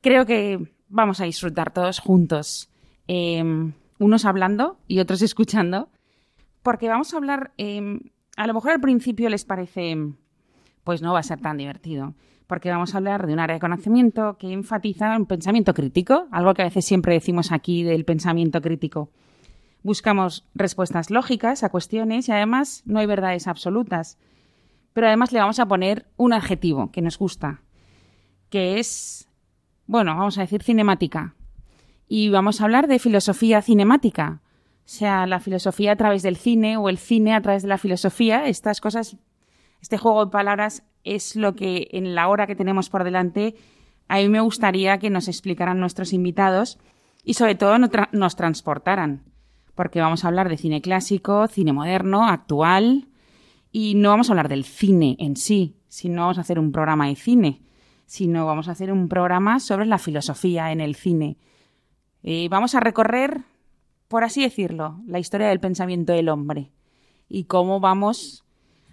creo que vamos a disfrutar todos juntos, em, unos hablando y otros escuchando, porque vamos a hablar, em, a lo mejor al principio les parece, pues no va a ser tan divertido, porque vamos a hablar de un área de conocimiento que enfatiza un pensamiento crítico, algo que a veces siempre decimos aquí del pensamiento crítico. Buscamos respuestas lógicas a cuestiones y además no hay verdades absolutas. Pero además le vamos a poner un adjetivo que nos gusta, que es, bueno, vamos a decir cinemática. Y vamos a hablar de filosofía cinemática, sea la filosofía a través del cine o el cine a través de la filosofía. Estas cosas, este juego de palabras es lo que en la hora que tenemos por delante, a mí me gustaría que nos explicaran nuestros invitados y sobre todo nos transportaran porque vamos a hablar de cine clásico, cine moderno, actual, y no vamos a hablar del cine en sí, sino vamos a hacer un programa de cine, sino vamos a hacer un programa sobre la filosofía en el cine. Y vamos a recorrer, por así decirlo, la historia del pensamiento del hombre y cómo vamos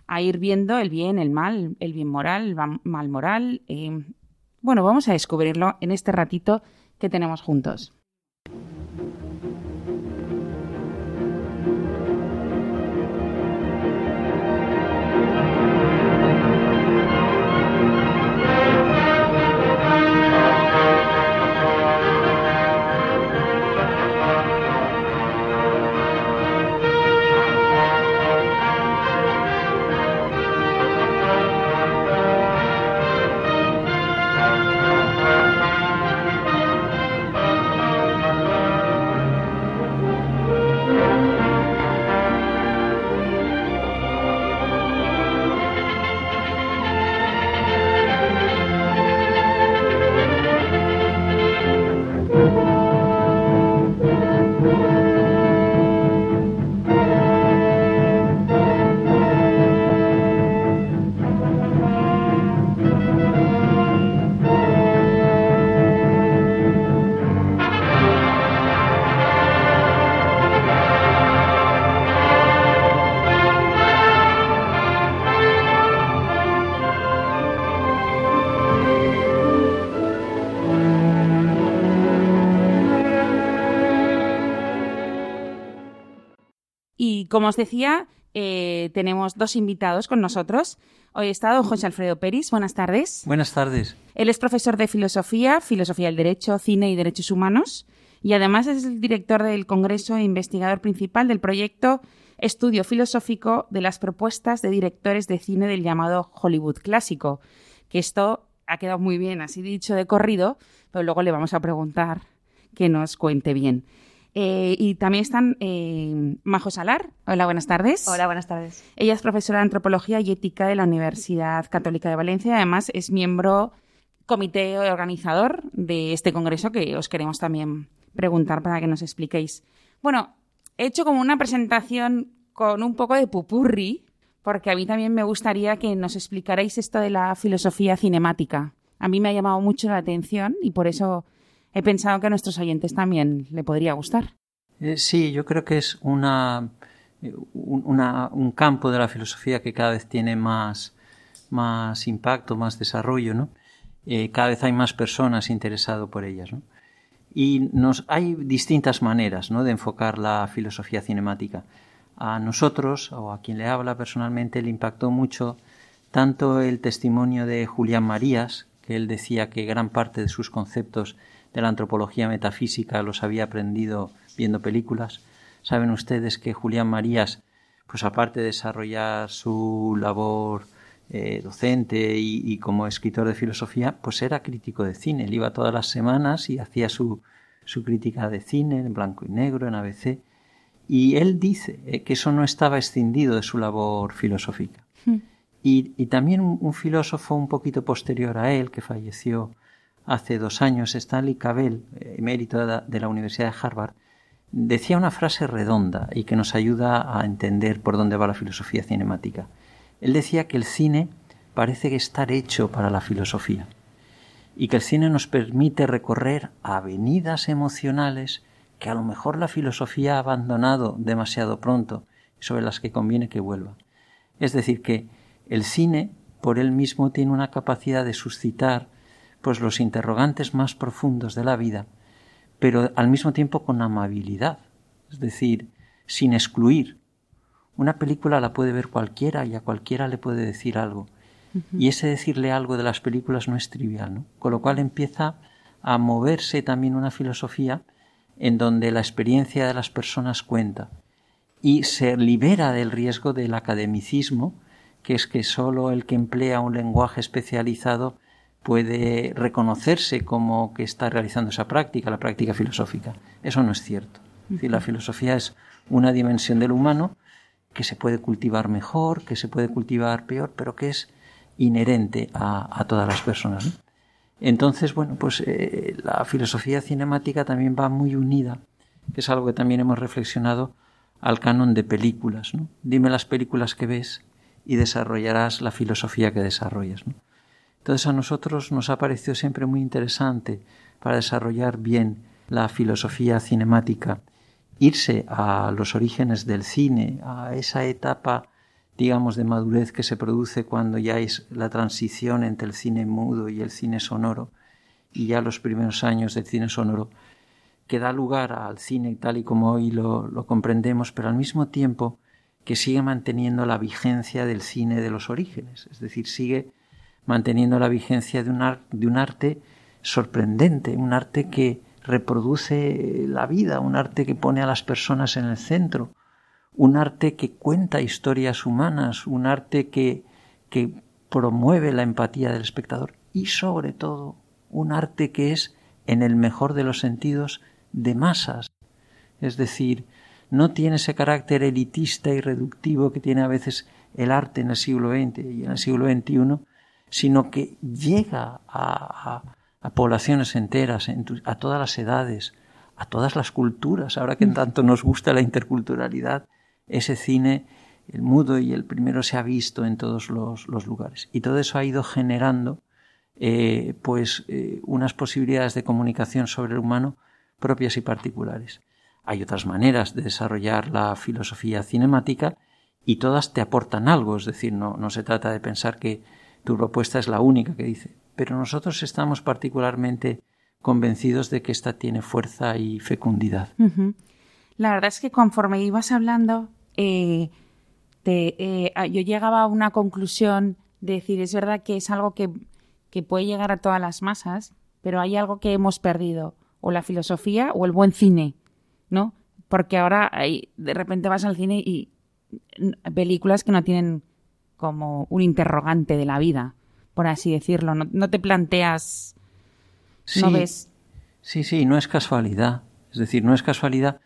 a ir viendo el bien, el mal, el bien moral, el mal moral. Eh, bueno, vamos a descubrirlo en este ratito que tenemos juntos. Como os decía, eh, tenemos dos invitados con nosotros. Hoy está don José Alfredo Peris. Buenas tardes. Buenas tardes. Él es profesor de filosofía, filosofía del derecho, cine y derechos humanos. Y además es el director del Congreso e investigador principal del proyecto Estudio Filosófico de las Propuestas de Directores de Cine del llamado Hollywood Clásico. Que esto ha quedado muy bien, así dicho de corrido, pero luego le vamos a preguntar que nos cuente bien. Eh, y también están eh, Majo Salar. Hola, buenas tardes. Hola, buenas tardes. Ella es profesora de Antropología y Ética de la Universidad Católica de Valencia. Además, es miembro comité organizador de este congreso que os queremos también preguntar para que nos expliquéis. Bueno, he hecho como una presentación con un poco de pupurri, porque a mí también me gustaría que nos explicarais esto de la filosofía cinemática. A mí me ha llamado mucho la atención y por eso he pensado que a nuestros oyentes también le podría gustar. Eh, sí, yo creo que es una, un campo de la filosofía que cada vez tiene más, más impacto, más desarrollo, ¿no? Eh, cada vez hay más personas interesadas por ellas, ¿no? Y nos, hay distintas maneras ¿no? de enfocar la filosofía cinemática. A nosotros, o a quien le habla personalmente, le impactó mucho tanto el testimonio de Julián Marías, que él decía que gran parte de sus conceptos de la antropología metafísica los había aprendido viendo películas. Saben ustedes que Julián Marías, pues aparte de desarrollar su labor eh, docente y, como escritor de filosofía, pues era crítico de cine. Él iba todas las semanas y hacía su, su crítica de cine en blanco y negro, en ABC. Y él dice eh, que eso no estaba escindido de su labor filosófica. Hmm. Y, también un, filósofo un poquito posterior a él, que falleció hace dos años, Stanley Cavell, emérito de la Universidad de Harvard, decía una frase redonda y que nos ayuda a entender por dónde va la filosofía cinemática. Él decía que el cine parece estar hecho para la filosofía y que el cine nos permite recorrer avenidas emocionales que a lo mejor la filosofía ha abandonado demasiado pronto y sobre las que conviene que vuelva. Es decir, que el cine por él mismo tiene una capacidad de suscitar pues los interrogantes más profundos de la vida, pero al mismo tiempo con amabilidad, es decir, sin excluir. Una película la puede ver cualquiera y a cualquiera le puede decir algo. Y ese decirle algo de las películas no es trivial, ¿no? Con lo cual empieza a moverse también una filosofía en donde la experiencia de las personas cuenta y se libera del riesgo del academicismo, que es que sólo el que emplea un lenguaje especializado puede reconocerse como que está realizando esa práctica, la práctica filosófica. Eso no es cierto. la filosofía es una dimensión del humano que se puede cultivar mejor, que se puede cultivar peor, pero que es inherente a, todas las personas. Entonces, bueno, pues eh, la filosofía cinemática también va muy unida, que es algo que también hemos reflexionado, al canon de películas. ¿no? Dime las películas que ves y desarrollarás la filosofía que desarrollas. Entonces a nosotros nos ha parecido siempre muy interesante para desarrollar bien la filosofía cinemática, irse a los orígenes del cine, a esa etapa digamos, de madurez que se produce cuando ya es la transición entre el cine mudo y el cine sonoro, y ya los primeros años del cine sonoro, que da lugar al cine tal y como hoy lo, lo comprendemos, pero al mismo tiempo que sigue manteniendo la vigencia del cine de los orígenes, es decir, sigue manteniendo la vigencia de un, de un arte sorprendente, un arte que reproduce la vida, un arte que pone a las personas en el centro, un arte que cuenta historias humanas, un arte que, que promueve la empatía del espectador y sobre todo un arte que es, en el mejor de los sentidos, de masas. Es decir, no tiene ese carácter elitista y reductivo que tiene a veces el arte en el siglo XX y en el siglo XXI, sino que llega a, a, poblaciones enteras, a todas las edades, a todas las culturas, ahora que en tanto nos gusta la interculturalidad, ese cine, el mudo y el primero se ha visto en todos los, lugares. Y todo eso ha ido generando eh, pues eh, unas posibilidades de comunicación sobre el humano propias y particulares. Hay otras maneras de desarrollar la filosofía cinemática y todas te aportan algo, es decir, no, no se trata de pensar que tu propuesta es la única que dice, pero nosotros estamos particularmente convencidos de que esta tiene fuerza y fecundidad. La verdad es que conforme ibas hablando, eh, eh, yo llegaba a una conclusión de decir, es verdad que es algo que, puede llegar a todas las masas, pero hay algo que hemos perdido, o la filosofía o el buen cine, ¿no? Porque ahora hay, de repente vas al cine y películas que no tienen como un interrogante de la vida, por así decirlo. No, te planteas. no ves. Sí, sí, no es casualidad. Es decir, no es casualidad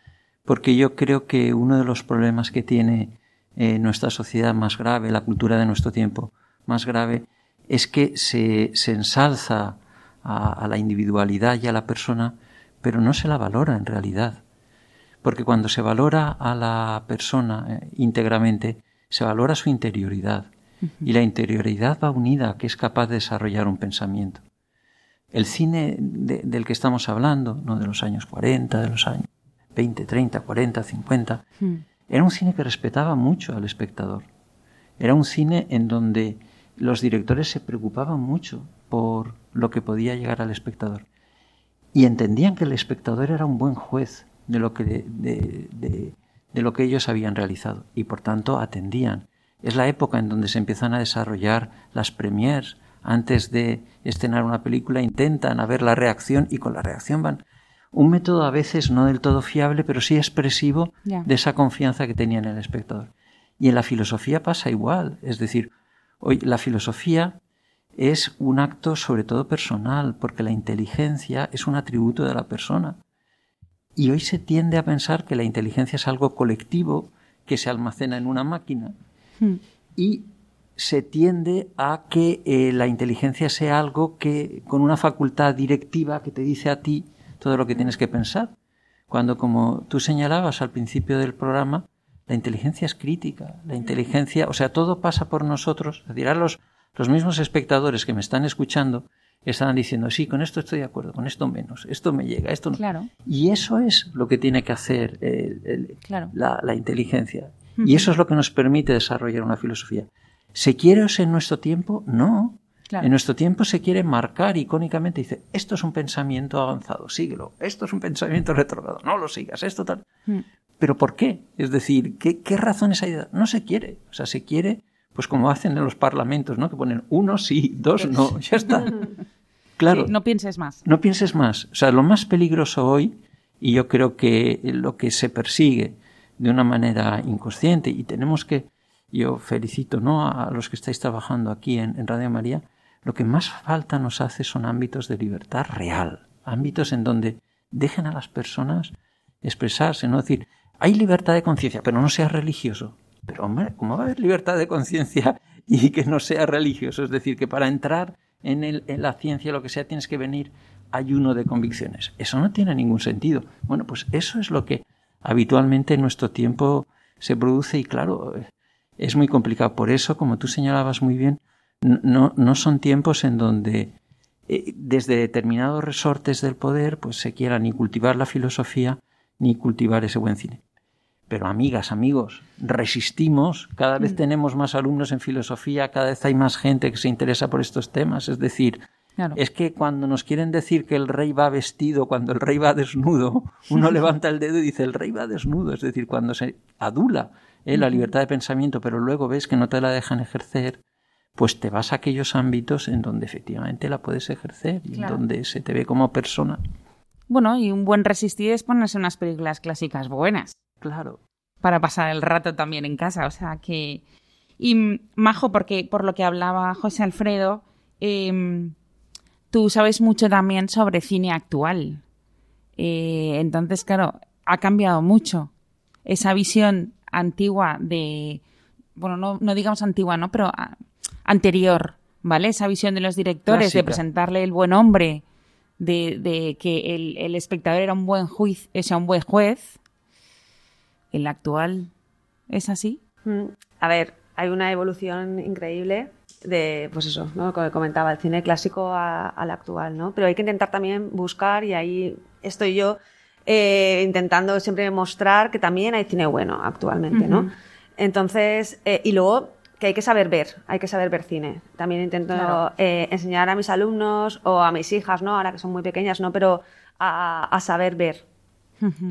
porque yo creo que uno de los problemas que tiene eh, nuestra sociedad más grave, la cultura de nuestro tiempo más grave, es que se, se ensalza a, la individualidad y a la persona, pero no se la valora en realidad. Porque cuando se valora a la persona eh, íntegramente, se valora su interioridad. Y la interioridad va unida a que es capaz de desarrollar un pensamiento. El cine del que estamos hablando, no de los años 40, de los años 20, 30, 40, 50. Era un cine que respetaba mucho al espectador. Era un cine en donde los directores se preocupaban mucho por lo que podía llegar al espectador. Y entendían que el espectador era un buen juez de lo que, de, de lo que ellos habían realizado y por tanto atendían. Es la época en donde se empiezan a desarrollar las premiers antes de estrenar una película, intentan a ver la reacción y con la reacción van. Un método a veces no del todo fiable, pero sí expresivo de esa confianza que tenía en el espectador. Y en la filosofía pasa igual. Es decir, hoy la filosofía es un acto sobre todo personal, porque la inteligencia es un atributo de la persona. Y hoy se tiende a pensar que la inteligencia es algo colectivo que se almacena en una máquina. Hmm. Y se tiende a que eh, la inteligencia sea algo que con una facultad directiva que te dice a ti todo lo que tienes que pensar. Cuando, como tú señalabas al principio del programa, la inteligencia es crítica. La inteligencia, o sea, todo pasa por nosotros. Es decir, los, los mismos espectadores que me están escuchando están diciendo, sí, con esto estoy de acuerdo, con esto menos, esto me llega, esto no. Claro. Y eso es lo que tiene que hacer la, inteligencia. Y eso es lo que nos permite desarrollar una filosofía. ¿Se quiere en nuestro tiempo? No. En nuestro tiempo se quiere marcar icónicamente, dice, esto es un pensamiento avanzado, síguelo, esto es un pensamiento retrogrado, no lo sigas, esto tal. ¿Pero por qué? Es decir, ¿qué, qué razones hay? No se quiere. O sea, se quiere pues como hacen en los parlamentos, ¿no? Que ponen uno sí, dos no, ya está. Claro. no pienses más. No pienses más. O sea, lo más peligroso hoy, y yo creo que lo que se persigue de una manera inconsciente, y tenemos que, yo felicito ¿no? a los que estáis trabajando aquí en, en Radio María, lo que más falta nos hace son ámbitos de libertad real, ámbitos en donde dejen a las personas expresarse, no decir, hay libertad de conciencia, pero no seas religioso. Pero hombre, ¿cómo va a haber libertad de conciencia y que no sea religioso? Es decir, que para entrar en, el, en la ciencia, lo que sea, tienes que venir ayuno de convicciones. Eso no tiene ningún sentido. Bueno, pues eso es lo que habitualmente en nuestro tiempo se produce y claro, es muy complicado. Por eso, como tú señalabas muy bien, no, no son tiempos en donde eh, desde determinados resortes del poder pues se quiera ni cultivar la filosofía ni cultivar ese buen cine. Pero amigas, amigos, resistimos, cada vez mm. tenemos más alumnos en filosofía, cada vez hay más gente que se interesa por estos temas. Es decir, es que cuando nos quieren decir que el rey va vestido, cuando el rey va desnudo, uno levanta el dedo y dice el rey va desnudo. Es decir, cuando se adula eh, la libertad de pensamiento, pero luego ves que no te la dejan ejercer, pues te vas a aquellos ámbitos en donde efectivamente la puedes ejercer y en donde se te ve como persona. Bueno, y un buen resistir es ponerse unas películas clásicas buenas. Claro. Para pasar el rato también en casa, o sea que... Y Majo, porque por lo que hablaba José Alfredo, em, tú sabes mucho también sobre cine actual. Eh, entonces, claro, ha cambiado mucho esa visión antigua de, bueno, no, no digamos antigua, ¿no? Pero ah, anterior, ¿vale? Esa visión de los directores de presentarle el buen hombre, de, de que el, el, espectador era un buen juez, o sea, un buen juez, ¿El actual es así? Mm, a ver, hay una evolución increíble de, pues eso, ¿no? Como comentaba, el cine clásico al actual, ¿no? Pero hay que intentar también buscar, y ahí estoy yo eh, intentando siempre mostrar que también hay cine bueno actualmente, ¿no? Entonces, eh, y luego que hay que saber ver, hay que saber ver cine. También intento eh, enseñar a mis alumnos o a mis hijas, ¿no? Ahora que son muy pequeñas, ¿no? Pero a saber ver,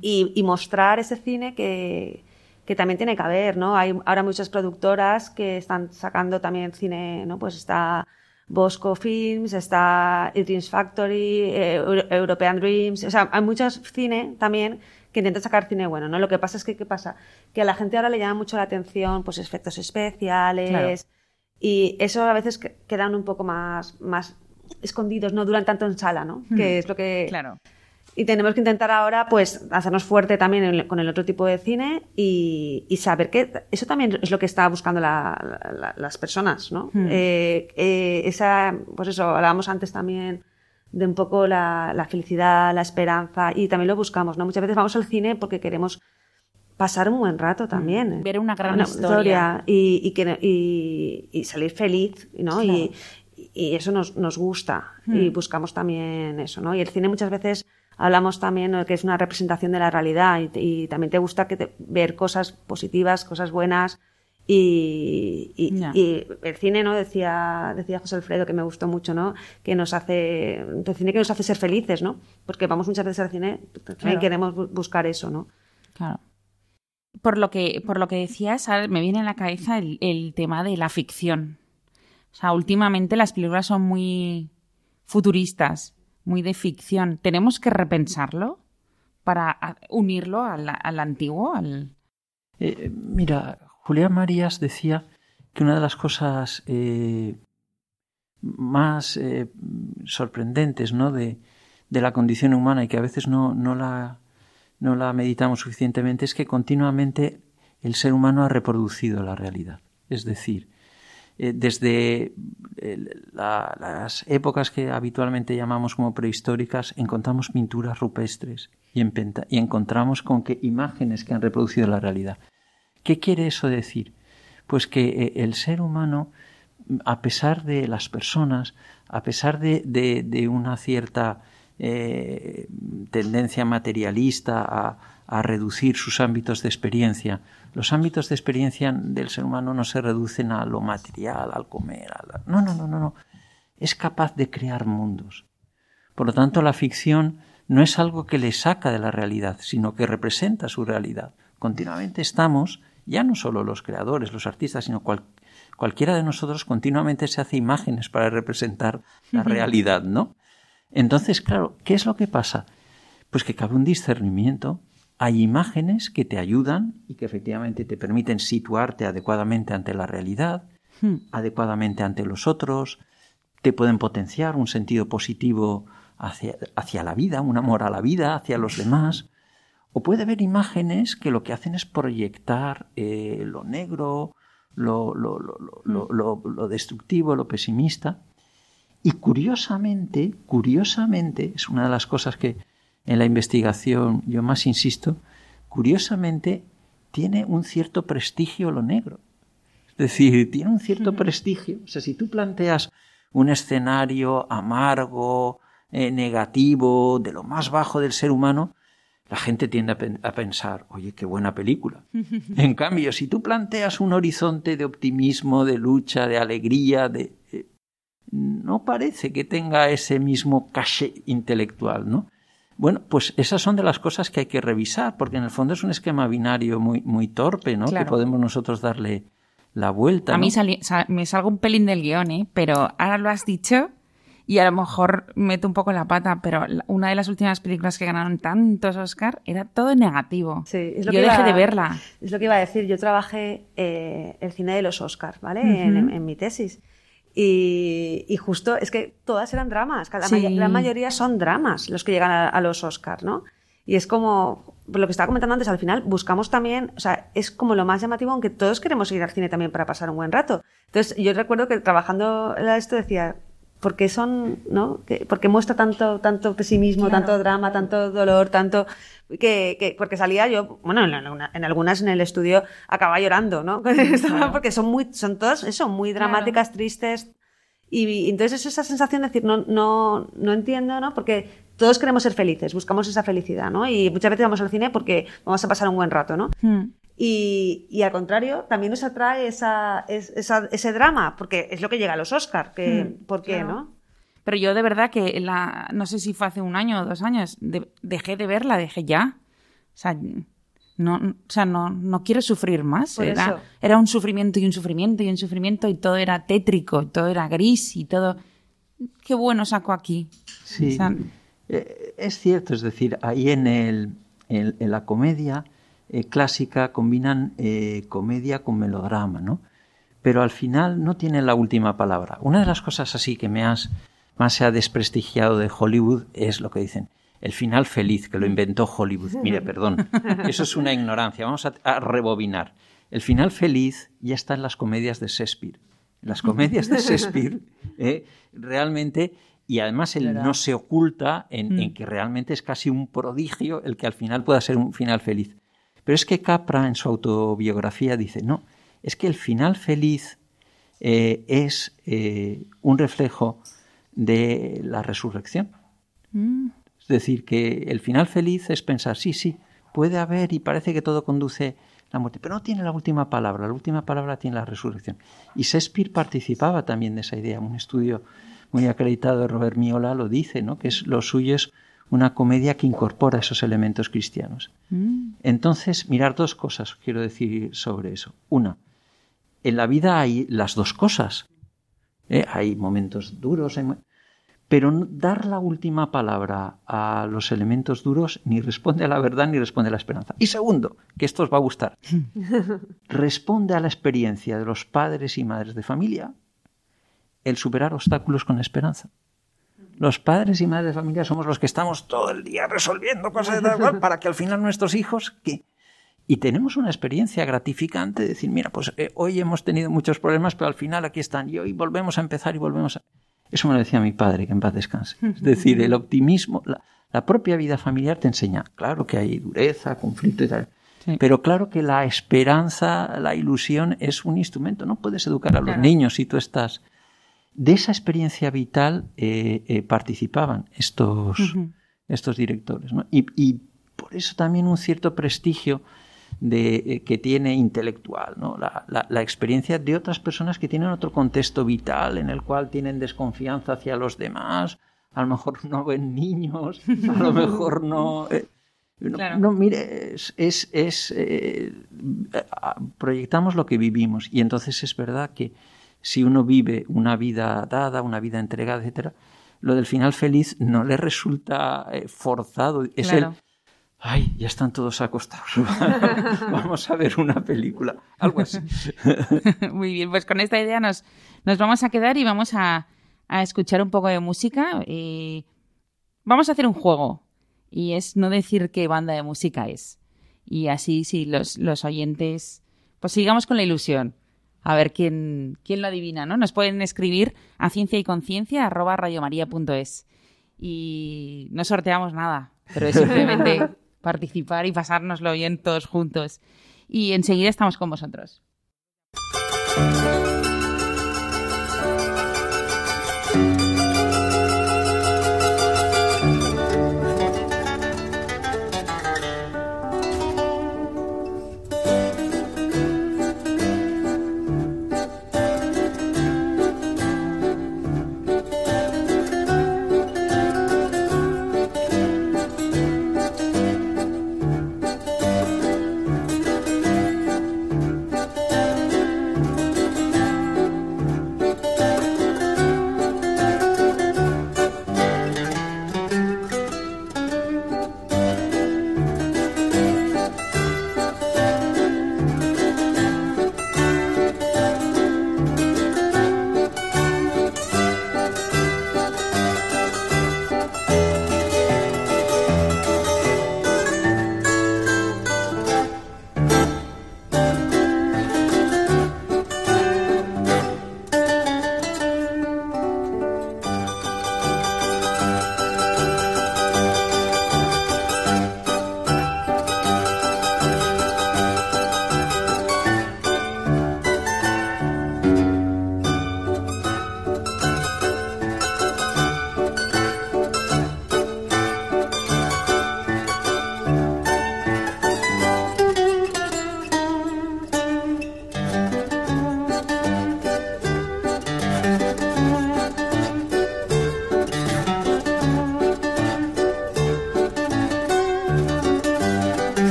y, mostrar ese cine que, que, también tiene que haber, ¿no? Hay ahora muchas productoras que están sacando también cine, ¿no? Pues está Bosco Films, está Dreams Factory, eh, European Dreams, o sea, hay muchos cine también que intentan sacar cine bueno, ¿no? Lo que pasa es que, ¿qué pasa? Que a la gente ahora le llama mucho la atención, pues, efectos especiales, y eso a veces quedan un poco más, más escondidos, no duran tanto en sala, ¿no? Que es lo que... Claro. Y tenemos que intentar ahora, pues, hacernos fuerte también con el otro tipo de cine y, saber que eso también es lo que está buscando las personas, ¿no? Hmm. Eh, eh, esa, pues eso, hablábamos antes también de un poco la, felicidad, la esperanza y también lo buscamos, ¿no? Muchas veces vamos al cine porque queremos pasar un buen rato también. Hmm. Ver una gran historia. y, que, y, salir feliz, ¿no? Y, eso nos, nos gusta y hmm. buscamos también eso, ¿no? Y el cine muchas veces hablamos también de que es una representación de la realidad y, también te gusta que ver cosas positivas, cosas buenas. Y, el cine, ¿no? Decía, decía José Alfredo, que me gustó mucho, ¿no? Que nos hace, el cine que nos hace ser felices, ¿no? Porque vamos muchas veces al cine, también queremos buscar eso, ¿no? Claro. Por lo que, por lo que decías, me viene a la cabeza el, el tema de la ficción. O sea, últimamente las películas son muy futuristas, muy de ficción. ¿Tenemos que repensarlo para unirlo al, antiguo? Al... Eh, mira, Julián Marías decía que una de las cosas eh, más eh, sorprendentes ¿no? de, de, la condición humana y que a veces no, no, la, no la meditamos suficientemente es que continuamente el ser humano ha reproducido la realidad. Es decir, eh, desde las épocas que habitualmente llamamos como prehistóricas, encontramos pinturas rupestres y, encontramos con que imágenes que han reproducido la realidad. ¿Qué quiere eso decir? Pues que eh, el ser humano, a pesar de las personas, a pesar de, una cierta eh, tendencia materialista a, reducir sus ámbitos de experiencia, los ámbitos de experiencia del ser humano no se reducen a lo material, al comer, a no, no, no, no, no. Es capaz de crear mundos. Por lo tanto, la ficción no es algo que le saca de la realidad, sino que representa su realidad. Continuamente estamos ya no solo los creadores, los artistas, sino cualquiera de nosotros continuamente se hace imágenes para representar la realidad, ¿no? Entonces, claro, ¿qué es lo que pasa? Pues que cabe un discernimiento. Hay imágenes que te ayudan y que efectivamente te permiten situarte adecuadamente ante la realidad, hmm. adecuadamente ante los otros, te pueden potenciar un sentido positivo hacia, hacia la vida, un amor a la vida, hacia los demás. O puede haber imágenes que lo que hacen es proyectar eh, lo negro, lo, lo, lo, lo, destructivo, lo pesimista. Y curiosamente, curiosamente, es una de las cosas que en la investigación yo más insisto, curiosamente tiene un cierto prestigio lo negro. Es decir, tiene un cierto prestigio. O sea, si tú planteas un escenario amargo, eh, negativo, de lo más bajo del ser humano, la gente tiende a, pensar, oye, qué buena película. en cambio, si tú planteas un horizonte de optimismo, de lucha, de alegría, de, eh, no parece que tenga ese mismo caché intelectual, ¿no? Bueno, pues esas son de las cosas que hay que revisar, porque en el fondo es un esquema binario muy, muy torpe, ¿no? Que podemos nosotros darle la vuelta. A mí me salgo un pelín del guion, ¿eh? Pero ahora lo has dicho y a lo mejor meto un poco la pata, pero una de las últimas películas que ganaron tantos Oscar era todo negativo. Sí, es lo yo que dejé de verla. Es lo que iba a decir. Yo trabajé eh, el cine de los Oscars, ¿vale? en, mi tesis. Y, justo es que todas eran dramas. La, la mayoría son dramas los que llegan a, los Oscars, ¿no? Y es como, por lo que estaba comentando antes, al final buscamos también, o sea, es como lo más llamativo, aunque todos queremos ir al cine también para pasar un buen rato. Entonces, yo recuerdo que trabajando esto decía, porque son, ¿no? porque muestra tanto, tanto pesimismo, tanto drama, tanto dolor, tanto que, porque salía yo, bueno, en, algunas en el estudio acababa llorando, ¿no? porque son muy, son todas eso, muy dramáticas, tristes. Y, entonces es esa sensación de decir, no, no, no entiendo, ¿no? Porque todos queremos ser felices, buscamos esa felicidad, ¿no? Y muchas veces vamos al cine porque vamos a pasar un buen rato, ¿no? Hmm. Y, y, al contrario, también nos atrae esa, esa, ese drama, porque es lo que llega a los Oscars. Que, hmm, ¿Por qué, no? Pero yo de verdad que la, no sé si fue hace un año o dos años, dejé de verla, dejé ya. O sea, no, o sea, no, no quiero sufrir más. Era, era, un sufrimiento y un sufrimiento y un sufrimiento y todo era tétrico, todo era gris y todo. Qué bueno saco aquí. Sí. Eh, es cierto, es decir, ahí en, el, en la comedia eh, clásica combinan eh, comedia con melodrama, ¿no? Pero al final no tienen la última palabra. Una de las cosas así que me has, más se ha desprestigiado de Hollywood es lo que dicen, el final feliz, que lo inventó Hollywood. Mire, perdón, eso es una ignorancia. Vamos a, rebobinar. El final feliz ya está en las comedias de Shakespeare. Las comedias de Shakespeare eh, realmente y además él no se oculta en, en, mm. que realmente es casi un prodigio el que al final pueda ser un final feliz. Pero es que Capra en su autobiografía dice, no, es que el final feliz eh, es eh, un reflejo de la resurrección. Mm. Es decir, que el final feliz es pensar, sí, sí, puede haber y parece que todo conduce a la muerte, pero no tiene la última palabra, la última palabra tiene la resurrección. Y Shakespeare participaba también de esa idea. Un estudio muy acreditado de Robert Miola lo dice, ¿no? que es, lo suyo es una comedia que incorpora esos elementos cristianos. Mm. Entonces, mirar dos cosas quiero decir sobre eso. Una, en la vida hay las dos cosas. ¿eh? Hay momentos duros, pero dar la última palabra a los elementos duros ni responde a la verdad ni responde a la esperanza. Y segundo, que esto os va a gustar, responde a la experiencia de los padres y madres de familia el superar obstáculos con esperanza. Los padres y madres de familia somos los que estamos todo el día resolviendo cosas de tal para que al final nuestros hijos que y tenemos una experiencia gratificante de decir, mira, pues eh, hoy hemos tenido muchos problemas, pero al final aquí están y hoy volvemos a empezar y volvemos a... Eso me lo decía mi padre, que en paz descanse. Es decir, el optimismo, la, propia vida familiar te enseña, claro que hay dureza, conflicto y tal, pero claro que la esperanza, la ilusión es un instrumento. No puedes educar a los niños si tú estás de esa experiencia vital eh, eh, participaban estos, estos directores. Y, por eso también un cierto prestigio de, eh, que tiene intelectual, ¿no? La, la, experiencia de otras personas que tienen otro contexto vital en el cual tienen desconfianza hacia los demás, a lo mejor no ven niños, a lo mejor no... no, mire, es, es, es proyectamos lo que vivimos y entonces es verdad que si uno vive una vida dada, una vida entregada, etcétera, lo del final feliz no le resulta eh, forzado. Es el, ay, ya están todos acostados. vamos a ver una película. Algo así. Muy bien, pues con esta idea nos, nos vamos a quedar y vamos a, escuchar un poco de música. y vamos a hacer un juego. Y es no decir qué banda de música es. Y así, si los, los oyentes, pues sigamos con la ilusión a ver quién, quién lo adivina, ¿no? Nos pueden escribir a ciencia y conciencia arroba radiomaria.es. Y no sorteamos nada, pero es simplemente participar y pasárnoslo bien todos juntos. Y enseguida estamos con vosotros.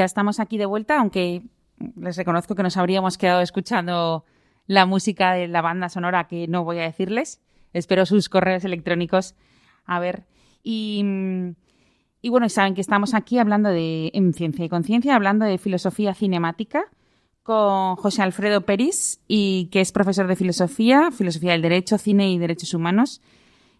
Ya estamos aquí de vuelta, aunque les reconozco que nos habríamos quedado escuchando la música de la banda sonora que no voy a decirles. Espero sus correos electrónicos. A ver. Y, y bueno, saben que estamos aquí hablando de en Ciencia y Conciencia, hablando de filosofía cinemática con José Alfredo Peris, y que es profesor de filosofía, filosofía del derecho, cine y derechos humanos,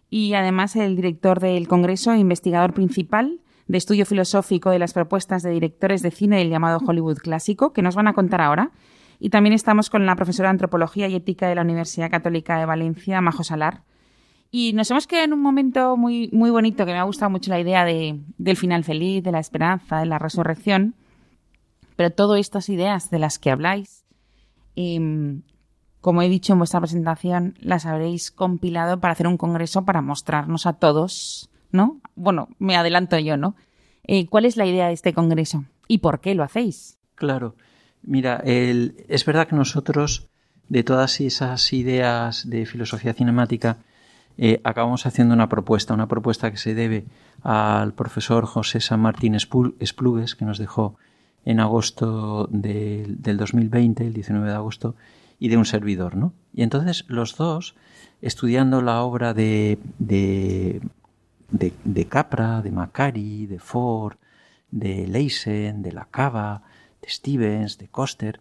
y además el director del Congreso e investigador principal de estudio filosófico de las propuestas de directores de cine del llamado Hollywood clásico, que nos van a contar ahora. Y también estamos con la profesora de Antropología y Ética de la Universidad Católica de Valencia, Majo Salar. Y nos hemos quedado en un momento muy, muy bonito, que me ha gustado mucho la idea de, del final feliz, de la esperanza, de la resurrección. Pero todas estas ideas de las que habláis, em, como he dicho en vuestra presentación, las habréis compilado para hacer un congreso para mostrarnos a todos, ¿no? Bueno, me adelanto yo, ¿no? Eh, ¿Cuál es la idea de este congreso y por qué lo hacéis? Claro. Mira, es verdad que nosotros, de todas esas ideas de filosofía cinemática, eh, acabamos haciendo una propuesta, una propuesta que se debe al profesor José San Martín Esplugues, que nos dejó en agosto del 2020, el 19 de agosto, y de un servidor, ¿no? Y entonces los dos, estudiando la obra de, de, de, Capra, de Macari, de Ford, de Leisen, de La Cava, de Stevens, de Coster,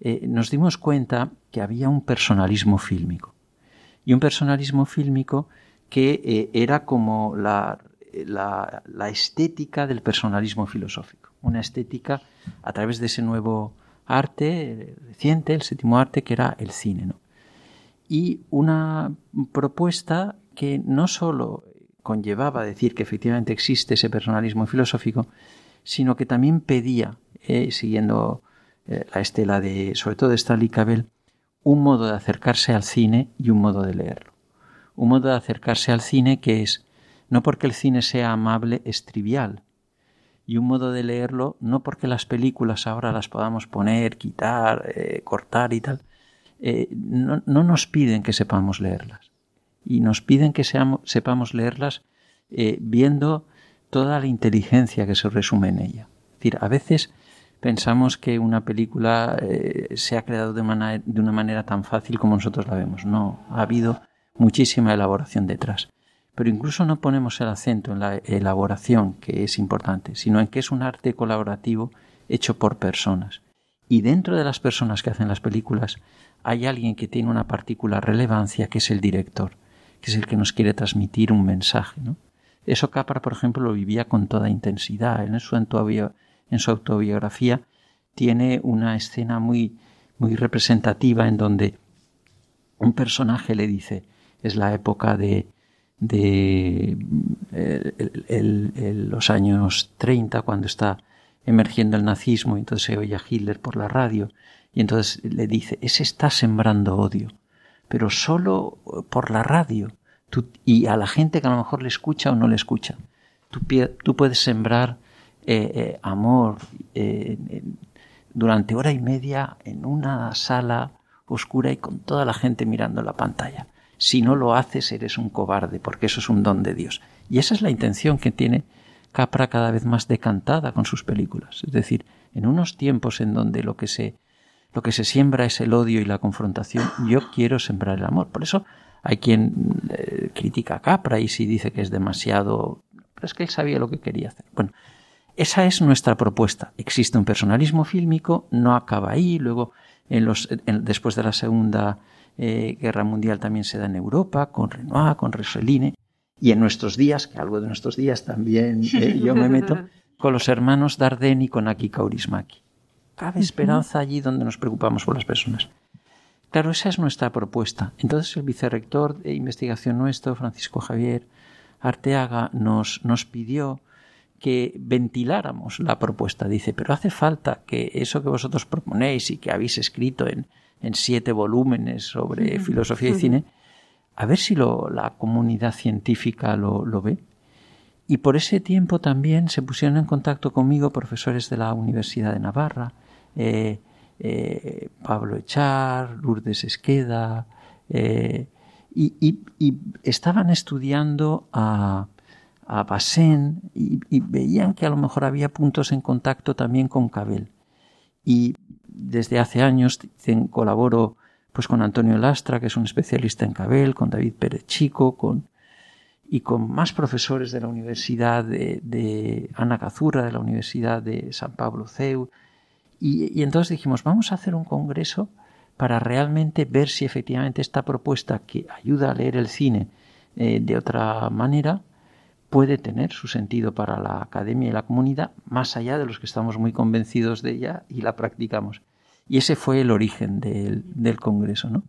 eh, nos dimos cuenta que había un personalismo fílmico. Y un personalismo fílmico que eh, era como la, la, la, estética del personalismo filosófico. Una estética a través de ese nuevo arte reciente, el séptimo arte, que era el cine. ¿no? Y una propuesta que no sólo conllevaba decir que efectivamente existe ese personalismo filosófico, sino que también pedía, eh, siguiendo eh, la estela de, sobre todo de Stanley un modo de acercarse al cine y un modo de leerlo. Un modo de acercarse al cine que es, no porque el cine sea amable, es trivial, y un modo de leerlo no porque las películas ahora las podamos poner, quitar, eh, cortar y tal, no, nos piden que sepamos leerlas y nos piden que seamos, sepamos leerlas eh, viendo toda la inteligencia que se resume en ella. Es decir, a veces pensamos que una película se ha creado de, de una manera tan fácil como nosotros la vemos. No, ha habido muchísima elaboración detrás pero incluso no ponemos el acento en la elaboración, que es importante, sino en que es un arte colaborativo hecho por personas. Y dentro de las personas que hacen las películas hay alguien que tiene una particular relevancia, que es el director, que es el que nos quiere transmitir un mensaje. ¿no? Eso Capra, por ejemplo, lo vivía con toda intensidad. En su, en su autobiografía tiene una escena muy, muy representativa en donde un personaje le dice, es la época de, de los años 30, cuando está emergiendo el nazismo, y entonces se oye a Hitler por la radio, y entonces le dice, ese está sembrando odio, pero solo por la radio, y a la gente que a lo mejor le escucha o no le escucha. Tú, puedes sembrar eh, eh, amor eh, durante hora y media en una sala oscura y con toda la gente mirando la pantalla. Si no lo haces, eres un cobarde, porque eso es un don de Dios. Y esa es la intención que tiene Capra cada vez más decantada con sus películas. Es decir, en unos tiempos en donde lo que se, lo que se siembra es el odio y la confrontación, yo quiero sembrar el amor. Por eso hay quien eh, critica a Capra y si dice que es demasiado. Pero es que él sabía lo que quería hacer. Bueno, esa es nuestra propuesta. Existe un personalismo fílmico, no acaba ahí. Luego, en los, después de la segunda eh, guerra Mundial también se da en Europa, con Renoir, con Rossellini, y en nuestros días, que algo de nuestros días también eh, yo me meto, con los hermanos Dardenne y con Aki Kaurismaki. Cabe esperanza allí donde nos preocupamos por las personas. Claro, esa es nuestra propuesta. Entonces el vicerrector de investigación nuestro, Francisco Javier Arteaga, nos, nos pidió que ventiláramos la propuesta. Dice, pero hace falta que eso que vosotros proponéis y que habéis escrito en, en siete volúmenes sobre filosofía y cine, a ver si lo, la comunidad científica lo, lo, ve. Y por ese tiempo también se pusieron en contacto conmigo profesores de la Universidad de Navarra, eh, eh, Pablo Echar, Lourdes Esqueda, eh, y, estaban estudiando a, a y, veían que a lo mejor había puntos en contacto también con Cabel. Y desde hace años colaboro pues con Antonio Lastra, que es un especialista en Cabel, con David Pérez Chico, con, y con más profesores de la Universidad de, Ana Cazurra, de la Universidad de San Pablo CEU. Y, entonces dijimos, vamos a hacer un congreso para realmente ver si efectivamente esta propuesta que ayuda a leer el cine eh, de otra manera puede tener su sentido para la academia y la comunidad, más allá de los que estamos muy convencidos de ella y la practicamos. Y ese fue el origen del, del Congreso, ¿no?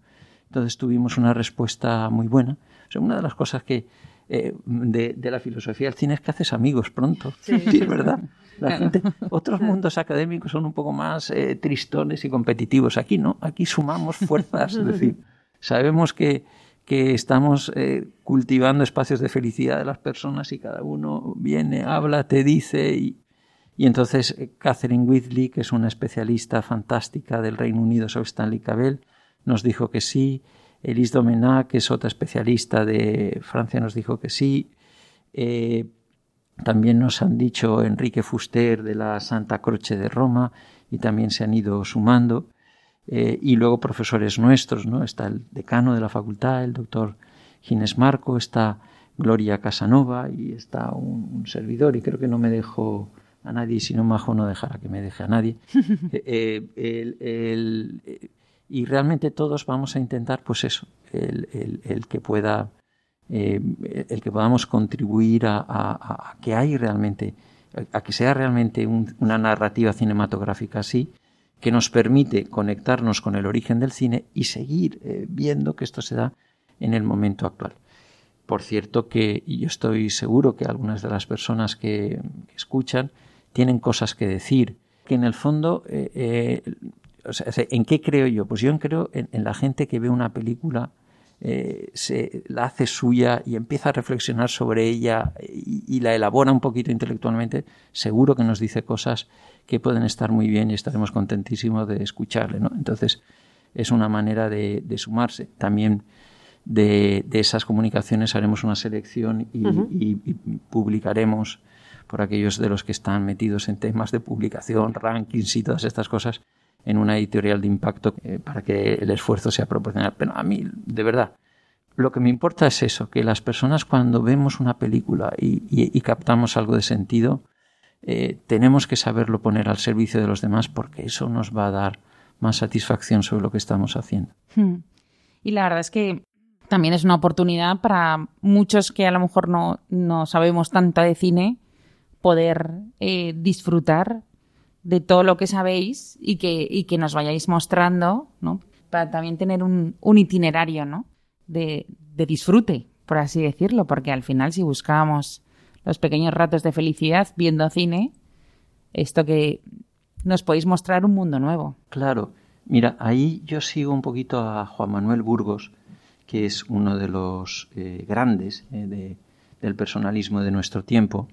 Entonces tuvimos una respuesta muy buena. O sea, una de las cosas que eh, de, de, la filosofía del cine es que haces amigos pronto. Sí, es verdad. La gente, otros mundos académicos son un poco más eh, tristones y competitivos. Aquí no, aquí sumamos fuerzas. Es decir, sabemos que, que estamos eh, cultivando espacios de felicidad de las personas y cada uno viene, habla, te dice y, y entonces eh, Catherine Whitley, que es una especialista fantástica del Reino Unido sobre Stanley Cavell, nos dijo que sí. Elise Domenach, que es otra especialista de Francia, nos dijo que sí. Eh, también nos han dicho Enrique Fuster de la Santa Croce de Roma y también se han ido sumando. Eh, y luego profesores nuestros, ¿no? Está el decano de la facultad, el doctor Ginés Marco, está Gloria Casanova y está un, servidor y creo que no me dejo a nadie, si no Majo no dejará que me deje a nadie. Eh, el, y realmente todos vamos a intentar, pues eso, el, el que pueda, eh, el que podamos contribuir a, que hay realmente, a que sea realmente una narrativa cinematográfica así, que nos permite conectarnos con el origen del cine y seguir eh, viendo que esto se da en el momento actual. Por cierto que yo estoy seguro que algunas de las personas que, escuchan tienen cosas que decir, que en el fondo eh, ¿En qué creo yo? Pues yo creo en, la gente que ve una película, eh, se la hace suya y empieza a reflexionar sobre ella y, la elabora un poquito intelectualmente, seguro que nos dice cosas que pueden estar muy bien y estaremos contentísimos de escucharle. ¿no? Entonces, es una manera de, sumarse. También de, esas comunicaciones haremos una selección y publicaremos por aquellos de los que están metidos en temas de publicación, rankings y todas estas cosas, en una editorial de impacto eh, para que el esfuerzo sea proporcional. Pero a mí, de verdad, lo que me importa es eso, que las personas cuando vemos una película y, captamos algo de sentido, eh, tenemos que saberlo poner al servicio de los demás porque eso nos va a dar más satisfacción sobre lo que estamos haciendo. Hmm. Y la verdad es que también es una oportunidad para muchos que a lo mejor no, no sabemos tanta de cine poder eh, disfrutar de todo lo que sabéis y que, y que nos vayáis mostrando, ¿no? Para también tener un, un itinerario, ¿no? De, de, disfrute, por así decirlo, porque al final si buscábamos los pequeños ratos de felicidad viendo cine, esto que nos podéis mostrar un mundo nuevo. Claro, mira, ahí yo sigo un poquito a Juan Manuel Burgos, que es uno de los eh, grandes eh, de, del personalismo de nuestro tiempo,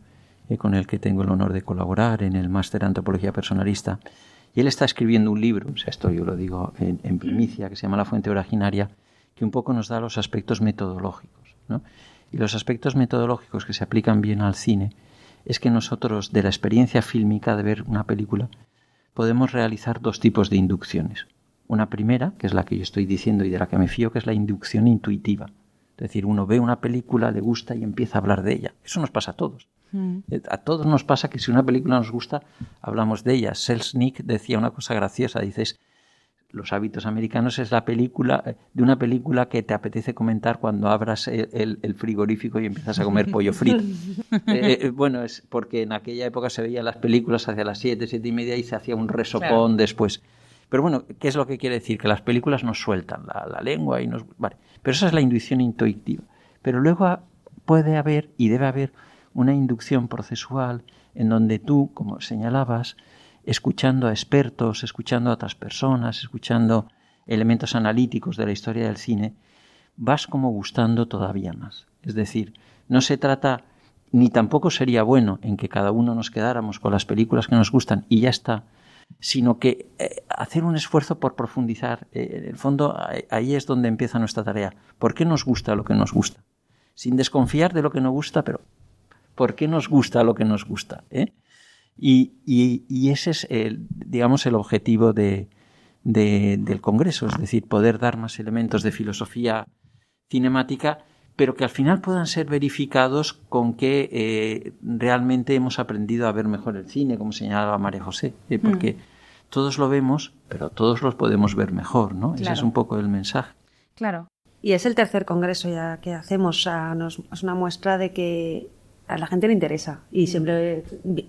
con el que tengo el honor de colaborar en el máster de antropología personalista. Y él está escribiendo un libro, o sea, esto yo lo digo en, primicia, que se llama La fuente originaria, que un poco nos da los aspectos metodológicos. ¿no? Y los aspectos metodológicos que se aplican bien al cine es que nosotros, de la experiencia fílmica de ver una película, podemos realizar dos tipos de inducciones. Una primera, que es la que yo estoy diciendo y de la que me fío, que es la inducción intuitiva. Es decir, uno ve una película, le gusta y empieza a hablar de ella. Eso nos pasa a todos. Mm. Eh, a todos nos pasa que si una película nos gusta, hablamos de ella. Selznick decía una cosa graciosa, dices, los hábitos americanos es la película eh, de una película que te apetece comentar cuando abras el, frigorífico y empiezas a comer pollo frito. Eh, bueno, es porque en aquella época se veían las películas hacia las siete, siete y media y se hacía un resopón después. Pero bueno, ¿qué es lo que quiere decir? Que las películas nos sueltan la, la lengua y nos... Vale. Pero esa es la intuición intuitiva. Pero luego puede haber y debe haber una inducción procesual en donde tú, como señalabas, escuchando a expertos, escuchando a otras personas, escuchando elementos analíticos de la historia del cine, vas como gustando todavía más. Es decir, no se trata, ni tampoco sería bueno en que cada uno nos quedáramos con las películas que nos gustan y ya está, sino que eh, hacer un esfuerzo por profundizar. Eh, en el fondo, ahí es donde empieza nuestra tarea. ¿Por qué nos gusta lo que nos gusta? Sin desconfiar de lo que nos gusta, pero por qué nos gusta lo que nos gusta. ¿eh? Y, ese es, el, digamos, el objetivo de, del Congreso, es decir, poder dar más elementos de filosofía cinemática, pero que al final puedan ser verificados con que eh, realmente hemos aprendido a ver mejor el cine, como señalaba María José, ¿eh? mm. porque todos lo vemos, pero todos los podemos ver mejor, ¿no? Ese es un poco el mensaje. Claro. Y es el tercer congreso ya que hacemos, es una muestra de que a la gente le interesa y siempre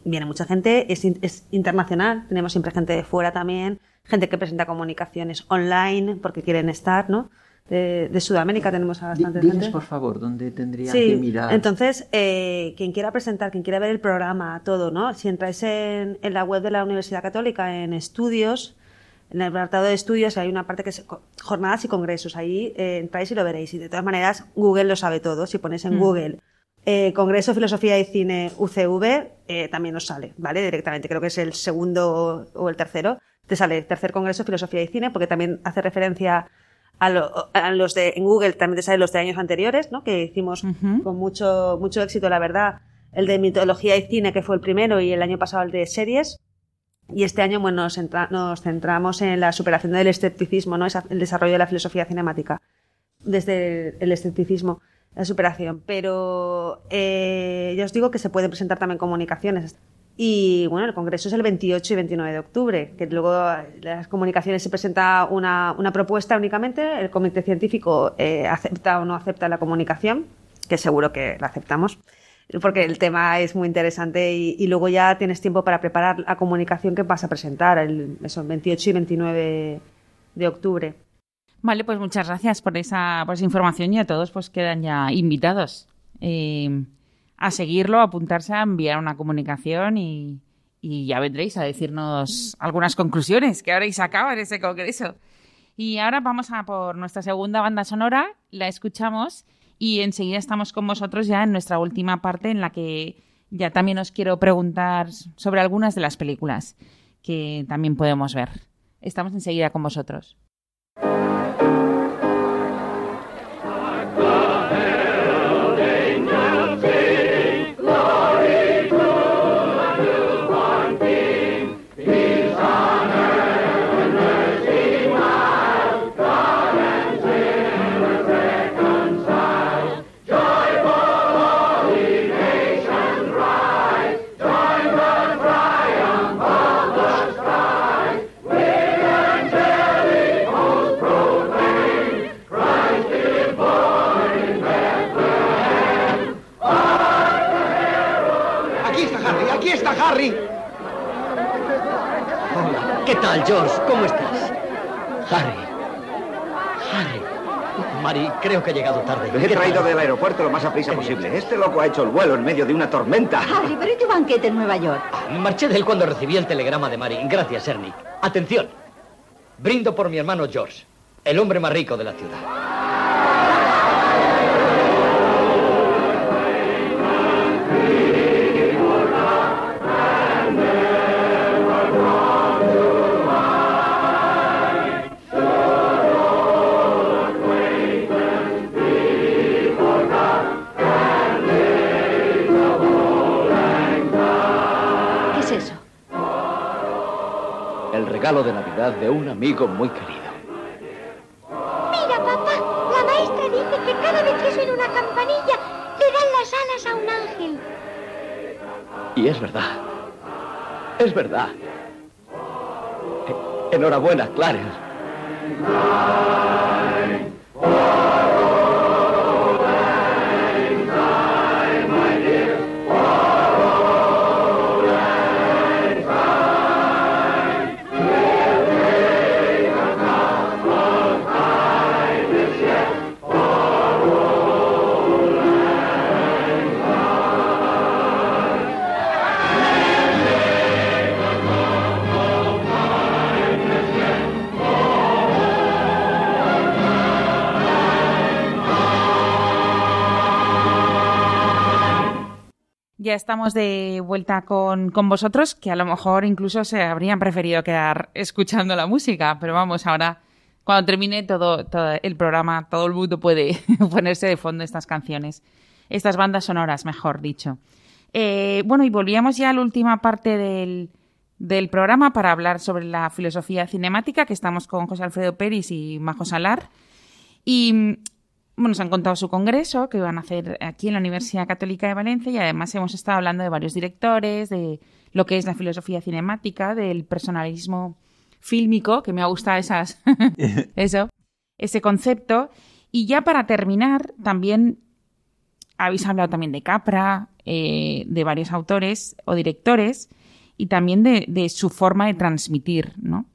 viene mucha gente, es, es, internacional, tenemos siempre gente de fuera también, gente que presenta comunicaciones online porque quieren estar, ¿no? de, Sudamérica tenemos a bastante Diles, gente. por favor, dónde tendría Sí, que mirar. entonces, eh, quien quiera presentar, quien quiera ver el programa, todo, ¿no? Si entráis en, en la web de la Universidad Católica, en estudios, en el apartado de estudios hay una parte que es jornadas y congresos. Ahí eh, entráis y lo veréis. Y de todas maneras, Google lo sabe todo. Si ponéis en Google eh, Congreso Filosofía y Cine UCV, eh, también os sale, ¿vale? Directamente. Creo que es el segundo o el tercero. Te sale tercer Congreso Filosofía y Cine, porque también hace referencia a, lo- a los de en Google, también te salen los de años anteriores, ¿no? Que hicimos con mucho, mucho éxito, la verdad. El de mitología y cine, que fue el primero, y el año pasado el de series. Y este año bueno, nos, centra- nos centramos en la superación del escepticismo, ¿no? El desarrollo de la filosofía cinemática. Desde el escepticismo, la superación. Pero eh, ya os digo que se pueden presentar también comunicaciones. Y bueno, el congreso es el 28 y 29 de octubre, que luego las comunicaciones se presenta una, una propuesta únicamente, el comité científico eh, acepta o no acepta la comunicación, que seguro que la aceptamos porque el tema es muy interesante y, luego ya tienes tiempo para preparar la comunicación que vas a presentar el eso, el 28 y 29 de octubre. Vale, pues muchas gracias por esa, por esa información y a todos pues quedan ya invitados eh, a seguirlo, a apuntarse a enviar una comunicación y, y ya vendréis a decirnos algunas conclusiones que habréis sacado en ese congreso. Y ahora vamos a por nuestra segunda banda sonora, la escuchamos y enseguida estamos con vosotros ya en nuestra última parte en la que ya también os quiero preguntar sobre algunas de las películas que también podemos ver. Estamos enseguida con vosotros. Tal, George? ¿Cómo estás? Harry. Harry. Mari, creo que he llegado tarde. He ¿Qué traído del aeropuerto lo más a prisa posible. Este loco ha hecho el vuelo en medio de una tormenta. Harry, pero ¿y tu banquete en Nueva York? Marché de él cuando recibí el telegrama de Mari. Gracias, Ernie. Atención. Brindo por mi hermano George, el hombre más rico de la ciudad. El regalo de Navidad de un amigo muy querido. Mira, papá, la maestra dice que cada vez que suena una campanilla, le dan las alas a un ángel. Y es verdad. Es verdad. E- Enhorabuena, Clarence. Estamos de vuelta con, con vosotros, que a lo mejor incluso se habrían preferido quedar escuchando la música, pero vamos, ahora cuando termine todo, todo el programa, todo el mundo puede ponerse de fondo estas canciones, estas bandas sonoras, mejor dicho. Eh, bueno, y volvíamos ya a la última parte del, del programa para hablar sobre la filosofía cinemática, que estamos con José Alfredo Pérez y Majo Salar. Y bueno, nos han contado su congreso que van a hacer aquí en la Universidad Católica de Valencia y además hemos estado hablando de varios directores, de lo que es la filosofía cinemática, del personalismo fílmico, que me ha gustado esas, eso, ese concepto. Y ya para terminar, también habéis hablado también de Capra, eh, de varios autores o directores y también de, de su forma de transmitir, ¿no?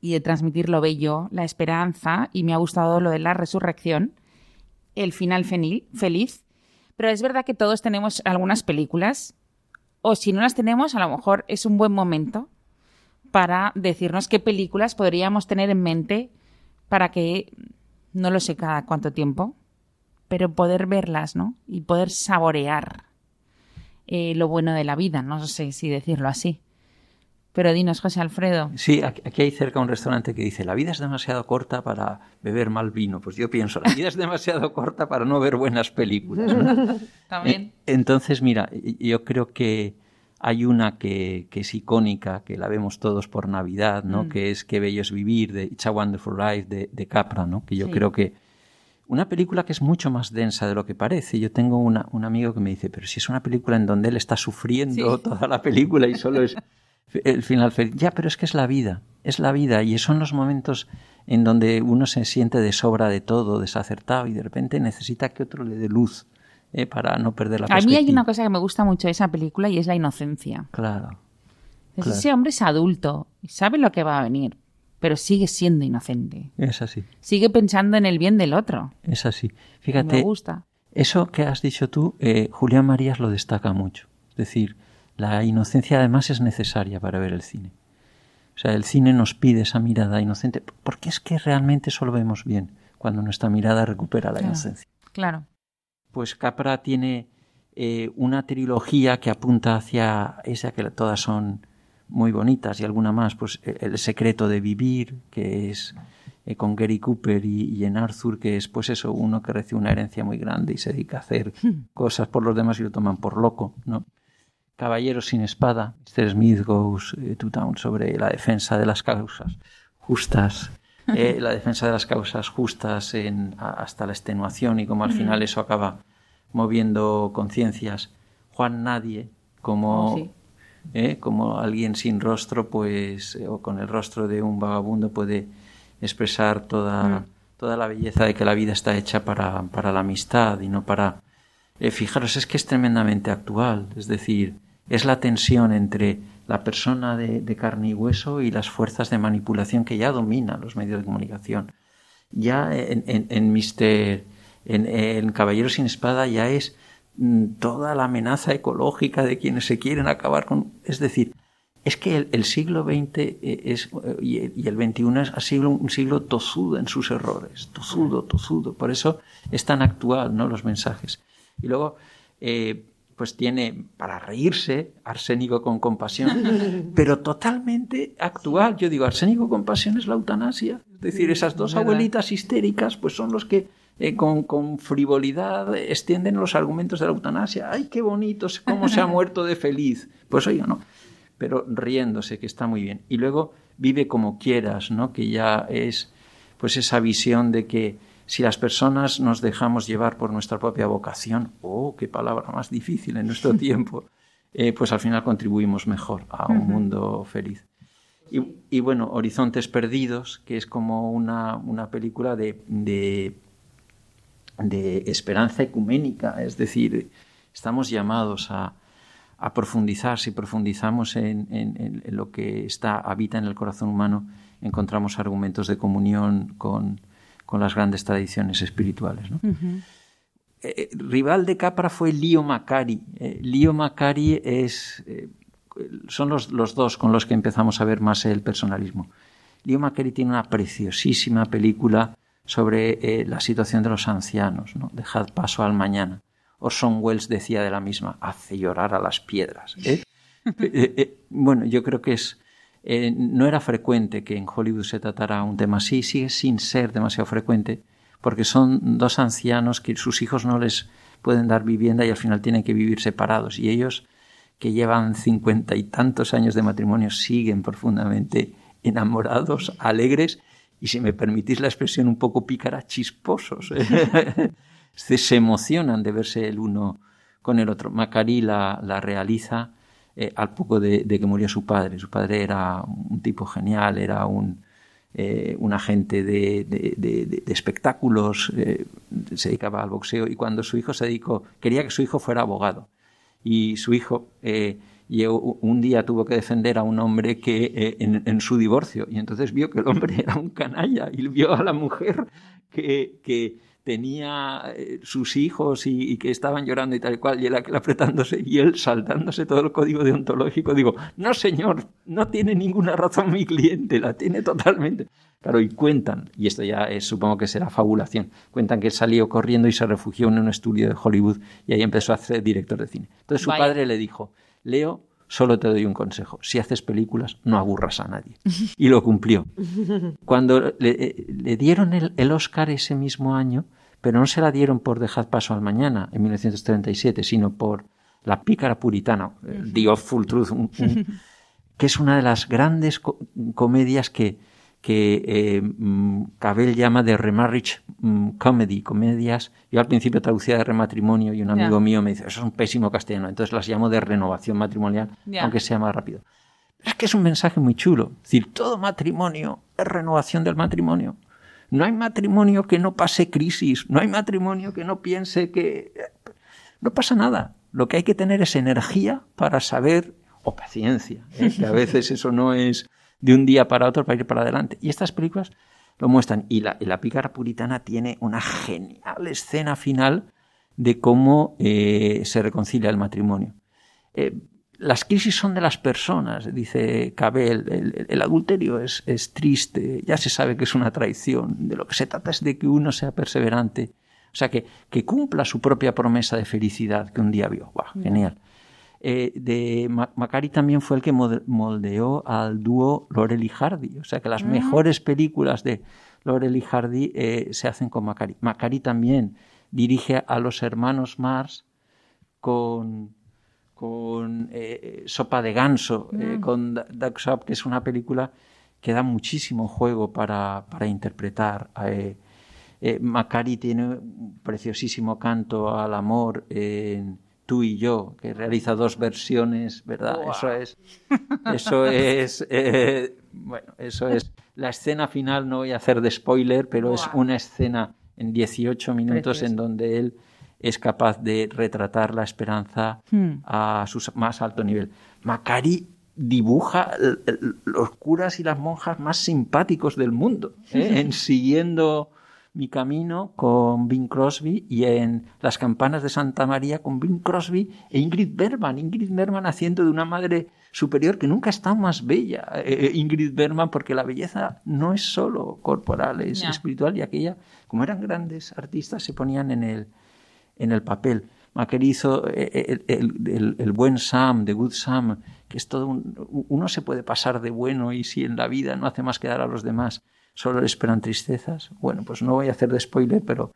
y de transmitir lo bello, la esperanza, y me ha gustado lo de la resurrección, el final feliz. Pero es verdad que todos tenemos algunas películas, o si no las tenemos, a lo mejor es un buen momento para decirnos qué películas podríamos tener en mente para que, no lo sé cada cuánto tiempo, pero poder verlas, ¿no? Y poder saborear eh, lo bueno de la vida, no sé si decirlo así. Pero dinos, José Alfredo. Sí, aquí hay cerca un restaurante que dice, la vida es demasiado corta para beber mal vino. Pues yo pienso, la vida es demasiado corta para no ver buenas películas. También. Entonces, mira, yo creo que hay una que, es icónica, que la vemos todos por Navidad, ¿no? Mm. Que es Qué bello es vivir, de It's a Wonderful Life, de, Capra, ¿no? Que yo creo que una película que es mucho más densa de lo que parece. Yo tengo una, un amigo que me dice, pero si es una película en donde él está sufriendo toda la película y solo es el final feliz. Ya, pero es que es la vida, es la vida y son los momentos en donde uno se siente de sobra de todo, desacertado y de repente necesita que otro le dé luz eh, para no perder la A mí hay una cosa que me gusta mucho de esa película y es la inocencia. Claro. Ese hombre es adulto y sabe lo que va a venir, pero sigue siendo inocente. Es así. Sigue pensando en el bien del otro. Es así. Fíjate. Me gusta. Eso que has dicho tú, eh, Julián Marías lo destaca mucho. Es decir, la inocencia además es necesaria para ver el cine. O sea, el cine nos pide esa mirada inocente, porque es que realmente solo vemos bien cuando nuestra mirada recupera la inocencia. Claro. Pues Capra tiene eh, una trilogía que apunta hacia esa que todas son muy bonitas y alguna más, pues e, El secreto de vivir, que es eh, con Gary Cooper y, y, en Arthur, que es pues eso, uno que recibe una herencia muy grande y se dedica a hacer hmm. cosas por los demás y lo toman por loco, ¿no? Caballero sin espada, Mr. Smith Goes eh, to Town, sobre la defensa de las causas justas, eh, la defensa de las causas justas en, hasta la extenuación y como al final eso acaba moviendo conciencias. Juan Nadie, como, oh, eh, como alguien sin rostro, pues, o con el rostro de un vagabundo, puede expresar toda, mm. toda la belleza de que la vida está hecha para, para la amistad y no para... fijaros, es que es tremendamente actual, es decir, es la tensión entre la persona de, carne y hueso y las fuerzas de manipulación que ya dominan los medios de comunicación. Ya en, en, en Mister, en, Caballero sin Espada ya es mm, toda la amenaza ecológica de quienes se quieren acabar con. Es decir, es que el, siglo XX eh, es, eh, y el XXI es ha sido un siglo tozudo en sus errores, tozudo, tozudo. Por eso es tan actual, ¿no? Los mensajes. Y luego, eh, pues tiene para reírse arsénico con compasión, pero totalmente actual. Yo digo, arsénico con compasión es la eutanasia. Es decir, esas dos abuelitas histéricas, pues son los que eh, con, con, frivolidad extienden los argumentos de la eutanasia. ¡Ay, qué bonito! ¿Cómo se ha muerto de feliz? Pues oiga, no. Pero riéndose, que está muy bien. Y luego vive como quieras, ¿no? Que ya es pues esa visión de que si las personas nos dejamos llevar por nuestra propia vocación, oh, qué palabra más difícil en nuestro tiempo, eh, pues al final contribuimos mejor a un mundo feliz. Y, bueno, Horizontes Perdidos, que es como una, una película de, de, esperanza ecuménica, es decir, estamos llamados a, a profundizar, si profundizamos en, en, lo que está, habita en el corazón humano, encontramos argumentos de comunión con, con las grandes tradiciones espirituales. ¿no? Eh, eh, rival de Capra fue Leo Macari. Eh, Leo Macari es, son los, los, dos con los que empezamos a ver más el personalismo. Leo Macari tiene una preciosísima película sobre la situación de los ancianos, ¿no? Dejad paso al mañana. Orson Welles decía de la misma, hace llorar a las piedras. bueno, yo creo que es eh, no era frecuente que en Hollywood se tratara un tema así, sigue sin ser demasiado frecuente, porque son dos ancianos que sus hijos no les pueden dar vivienda y al final tienen que vivir separados. Y ellos, que llevan cincuenta y tantos años de matrimonio, siguen profundamente enamorados, alegres y, si me permitís la expresión un poco pícara, chisposos. se emocionan de verse el uno con el otro. Macari la, la realiza eh, al poco de, que murió su padre. Su padre era un tipo genial, era un, eh, un agente de, espectáculos, eh, se dedicaba al boxeo y cuando su hijo se dedicó, quería que su hijo fuera abogado. Y su hijo un día tuvo que defender a un hombre que eh, en, su divorcio y entonces vio que el hombre era un canalla y vio a la mujer que, que tenía eh, sus hijos y, que estaban llorando y tal y cual, y él apretándose y él saltándose todo el código deontológico. Digo, no señor, no tiene ninguna razón mi cliente, la tiene totalmente. Claro, y cuentan, y esto ya es, supongo que será fabulación, cuentan que él salió corriendo y se refugió en un estudio de Hollywood y ahí empezó a ser director de cine. Entonces su padre le dijo, Leo, solo te doy un consejo. Si haces películas, no aburras a nadie. Y lo cumplió. Cuando le, eh, dieron el, el, Oscar ese mismo año, pero no se la dieron por Dejad paso al mañana, en 1937, sino por La pícara puritana, The Awful Truth, que es una de las grandes comedias que, que eh, mm, Cabell llama de remarriage mm, comedy, comedias. Yo al principio traducía de rematrimonio y un amigo mío me dice, eso es un pésimo castellano, entonces las llamo de renovación matrimonial, aunque sea más rápido. es que es un mensaje muy chulo. Es decir, todo matrimonio es renovación del matrimonio. No hay matrimonio que no pase crisis, no hay matrimonio que no piense que... No pasa nada. Lo que hay que tener es energía para saber, o paciencia, ¿eh? que a veces eso no es de un día para otro para ir para adelante. Y estas películas lo muestran. Y la, la pícara puritana tiene una genial escena final de cómo eh, se reconcilia el matrimonio. Eh, las crisis son de las personas, dice Cabel. El, adulterio es, es, triste, ya se sabe que es una traición. De lo que se trata es de que uno sea perseverante. O sea, que, que cumpla su propia promesa de felicidad que un día vio. Genial. Eh, de Macari también fue el que moldeó al dúo Laurel y Hardy. O sea, que las mm. mejores películas de Laurel y Hardy eh, se hacen con Macari. Macari también dirige a los hermanos Mars con con eh, Sopa de Ganso, eh, mm. con Duck Shop, que es una película que da muchísimo juego para, para interpretar. Eh, Macari tiene un preciosísimo canto al amor en Tú y yo, que realiza dos versiones, ¿verdad? Eso es, eso es, bueno, eso es la escena final. No voy a hacer de spoiler, pero es una escena en 18 minutos en donde él es capaz de retratar la esperanza hmm. a su más alto nivel. Macari dibuja los curas y las monjas más simpáticos del mundo, ¿eh? en siguiendo mi camino con Bing Crosby y en Las campanas de Santa María con Bing Crosby e Ingrid Bergman. Ingrid Bergman haciendo de una madre superior que nunca está más bella. Eh, eh, Ingrid Bergman, porque la belleza no es solo corporal, es espiritual y aquella, como eran grandes artistas, se ponían en el, en el papel. Maquer hizo eh, eh, el, buen Sam, The Good Sam, que es todo un, uno se puede pasar de bueno y si en la vida no hace más que dar a los demás, solo le esperan tristezas. Bueno, pues no voy a hacer de spoiler, pero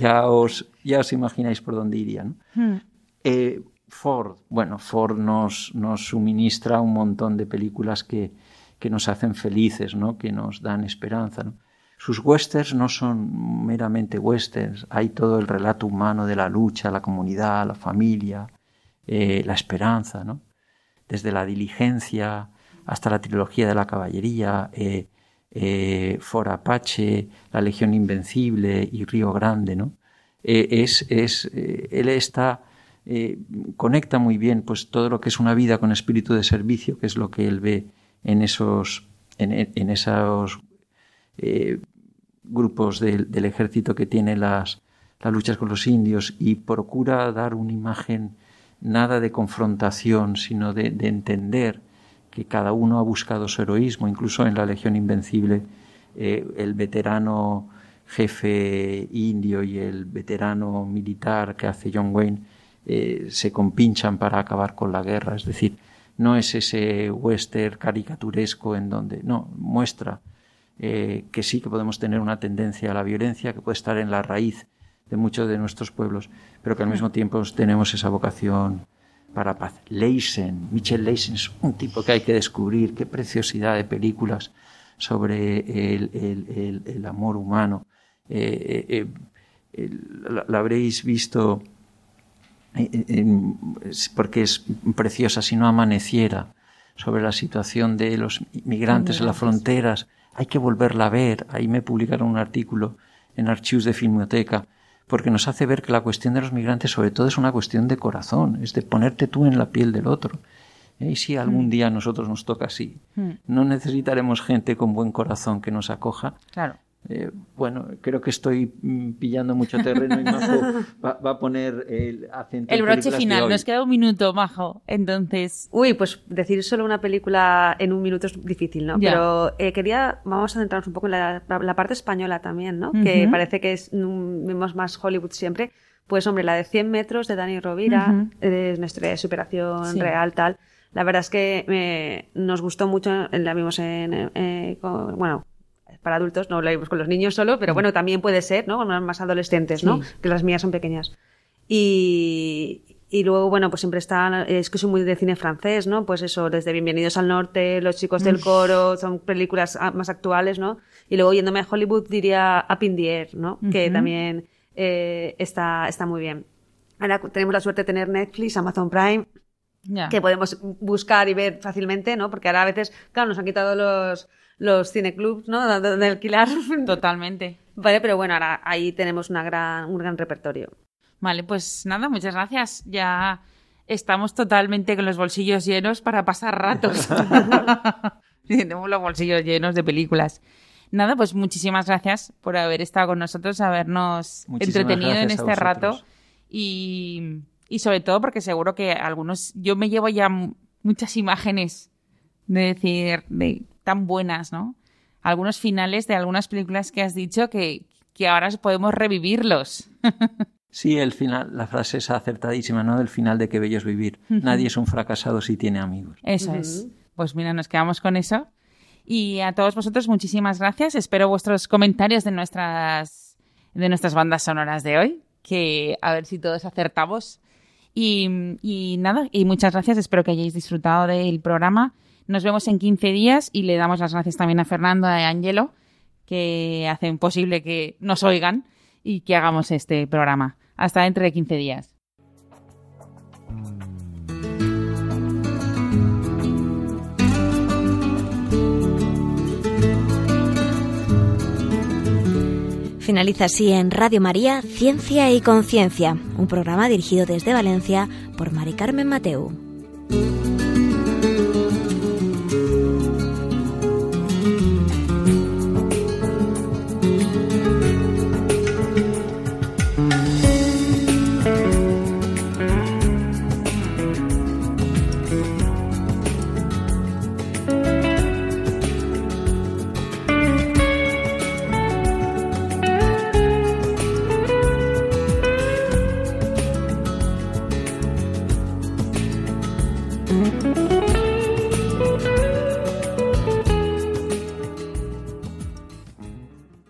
ya os, ya os imagináis por dónde irían. Hmm. Eh, Ford, bueno, Ford nos, nos suministra un montón de películas que, que nos hacen felices, ¿no? que nos dan esperanza. ¿no? Sus westerns no son meramente westerns, hay todo el relato humano de la lucha, la comunidad, la familia, eh, la esperanza, ¿no? Desde la diligencia hasta la trilogía de la caballería, eh, eh For Apache, La Legión Invencible y Río Grande, ¿no? Es, es, él está, conecta muy bien pues todo lo que es una vida con espíritu de servicio, que es lo que él ve en esos, en, en esos grupos del ejército que tiene las, las luchas con los indios y procura dar una imagen nada de confrontación, sino de, entender que cada uno ha buscado su heroísmo, incluso en la Legión Invencible, eh, el veterano jefe indio y el veterano militar que hace John Wayne eh, se compinchan para acabar con la guerra, es decir, no es ese western caricaturesco en donde, no, muestra eh, que sí que podemos tener una tendencia a la violencia que puede estar en la raíz de muchos de nuestros pueblos, pero que al mismo tiempo tenemos esa vocación para paz. Leisen, Michel Leisen es un tipo que hay que descubrir, qué preciosidad de películas sobre el, amor humano. Eh, eh, la, habréis visto porque es preciosa si no amaneciera sobre la situación de los migrantes en las fronteras hay que volverla a ver. Ahí me publicaron un artículo en Archivos de Filmoteca, porque nos hace ver que la cuestión de los migrantes sobre todo es una cuestión de corazón, es de ponerte tú en la piel del otro. Y si algún día a nosotros nos toca así, no necesitaremos gente con buen corazón que nos acoja. Claro. Eh, bueno, creo que estoy mm, pillando mucho terreno y Majo va, va a poner el acento. El broche final, nos queda un minuto, Majo. Entonces, Uy, pues decir solo una película en un minuto es difícil, ¿no? Ya. Pero eh, quería, vamos a centrarnos un poco en la, la parte española también, ¿no? Que parece que es, vemos más Hollywood siempre. Pues hombre, la de 100 metros de Dani Rovira, es una historia de superación Sí. real, tal. La verdad es que eh, nos gustó mucho, la vimos en, eh, con- bueno, para adultos, no la vimos con los niños solo, pero bueno, también puede ser, ¿no? Con más adolescentes, ¿no? Mm. Sí. Que las mías son pequeñas. Y, y luego, bueno, pues siempre está, es que soy muy de cine francés, ¿no? Pues eso, desde Bienvenidos al Norte, Los chicos del coro, son películas ah, más actuales, ¿no? Y luego yéndome a Hollywood diría Up in the Air, ¿no? Que Ujú. también eh, está, está muy bien. Ahora tenemos la suerte de tener Netflix, Amazon Prime, ya. que podemos buscar y ver fácilmente, ¿no? Porque ahora a veces, claro, nos han quitado los, los cineclubs, ¿no? Donde donde alquilar. Totalmente. Vale, pero bueno, ahora ahí tenemos una gran, un gran repertorio. Vale, pues nada, muchas gracias. Ya estamos totalmente con los bolsillos llenos para pasar ratos. Tenemos los bolsillos llenos de películas. Nada, pues muchísimas gracias por haber estado con nosotros, habernos Muchísimas entretenido en este rato y, y sobre todo porque seguro que algunos, yo me llevo ya muchas imágenes de decir, de tan buenas, ¿no? Algunos finales de algunas películas que has dicho que, que ahora podemos revivirlos. Sí, el final, la frase es acertadísima, ¿no? Del final de Qué bello es vivir. Nadie es un fracasado si tiene amigos. Eso es. Pues mira, nos quedamos con eso. Y a todos vosotros, muchísimas gracias. Espero vuestros comentarios de nuestras, de nuestras bandas sonoras de hoy, que a ver si todos acertamos. Y, y nada, y muchas gracias. Espero que hayáis disfrutado del programa. Nos vemos en 15 días y le damos las gracias también a Fernando y a Angelo, que hacen posible que nos oigan y que hagamos este programa. Hasta dentro de 15 días. Finaliza así en Radio María Ciencia y Conciencia, un programa dirigido desde Valencia por Mari Carmen Mateu.